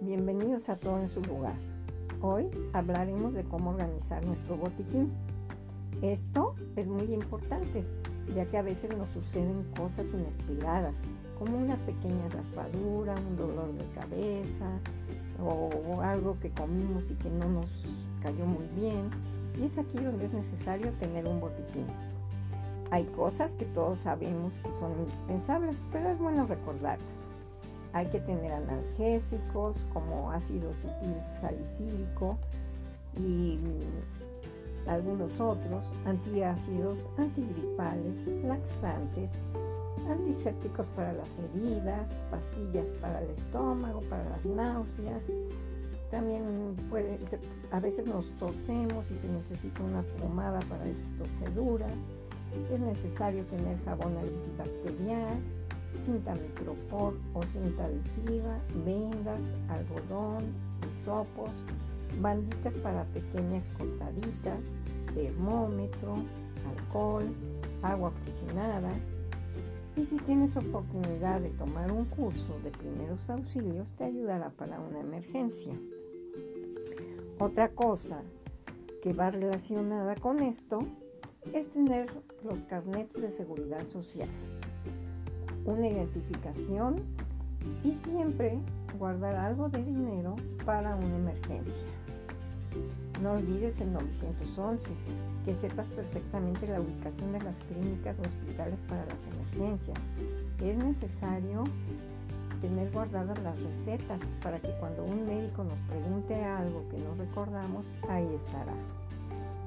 Bienvenidos a todo en su lugar. Hoy hablaremos de cómo organizar nuestro botiquín. Esto es muy importante, ya que a veces nos suceden cosas inesperadas, como una pequeña raspadura, un dolor de cabeza o algo que comimos y que no nos cayó muy bien. Y es aquí donde es necesario tener un botiquín. Hay cosas que todos sabemos que son indispensables, pero es bueno recordarlas. Hay que tener analgésicos como ácido salicílico y algunos otros, antiácidos, antigripales, laxantes, antisépticos para las heridas, pastillas para el estómago, para las náuseas. También puede, a veces nos torcemos y se necesita una pomada para esas torceduras. Es necesario tener jabón antibacterial, cinta micropor o cinta adhesiva, vendas, algodón, hisopos, banditas para pequeñas cortaditas, termómetro, alcohol, agua oxigenada. Y si tienes oportunidad de tomar un curso de primeros auxilios, te ayudará para una emergencia. Otra cosa que va relacionada con esto es tener los carnets de seguridad social una identificación y siempre guardar algo de dinero para una emergencia. No olvides el 911, que sepas perfectamente la ubicación de las clínicas o hospitales para las emergencias. Es necesario tener guardadas las recetas para que cuando un médico nos pregunte algo que no recordamos, ahí estará.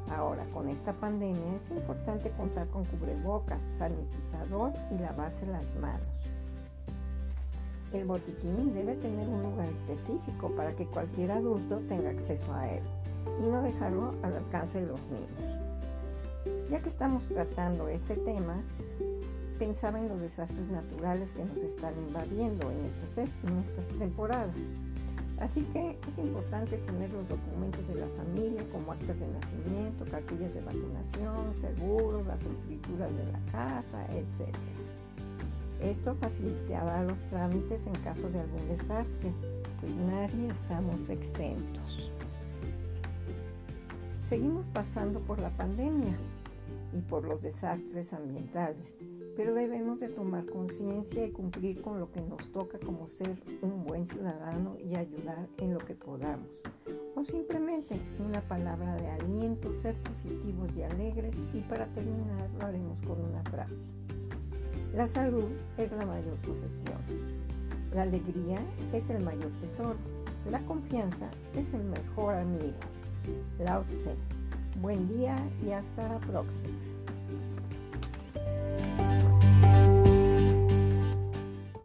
Ahora, con esta pandemia es importante contar con cubrebocas, sanitizador y lavarse las manos. El botiquín debe tener un lugar específico para que cualquier adulto tenga acceso a él y no dejarlo al alcance de los niños. Ya que estamos tratando este tema, pensaba en los desastres naturales que nos están invadiendo en estas, en estas temporadas. Así que es importante tener los documentos de la familia como actas de nacimiento, cartillas de vacunación, seguros, las escrituras de la casa, etc. Esto facilitará los trámites en caso de algún desastre, pues nadie estamos exentos. Seguimos pasando por la pandemia y por los desastres ambientales pero debemos de tomar conciencia y cumplir con lo que nos toca como ser un buen ciudadano y ayudar en lo que podamos. O simplemente una palabra de aliento, ser positivos y alegres y para terminar lo haremos con una frase. La salud es la mayor posesión. La alegría es el mayor tesoro. La confianza es el mejor amigo. Lao Tse. Buen día y hasta la próxima.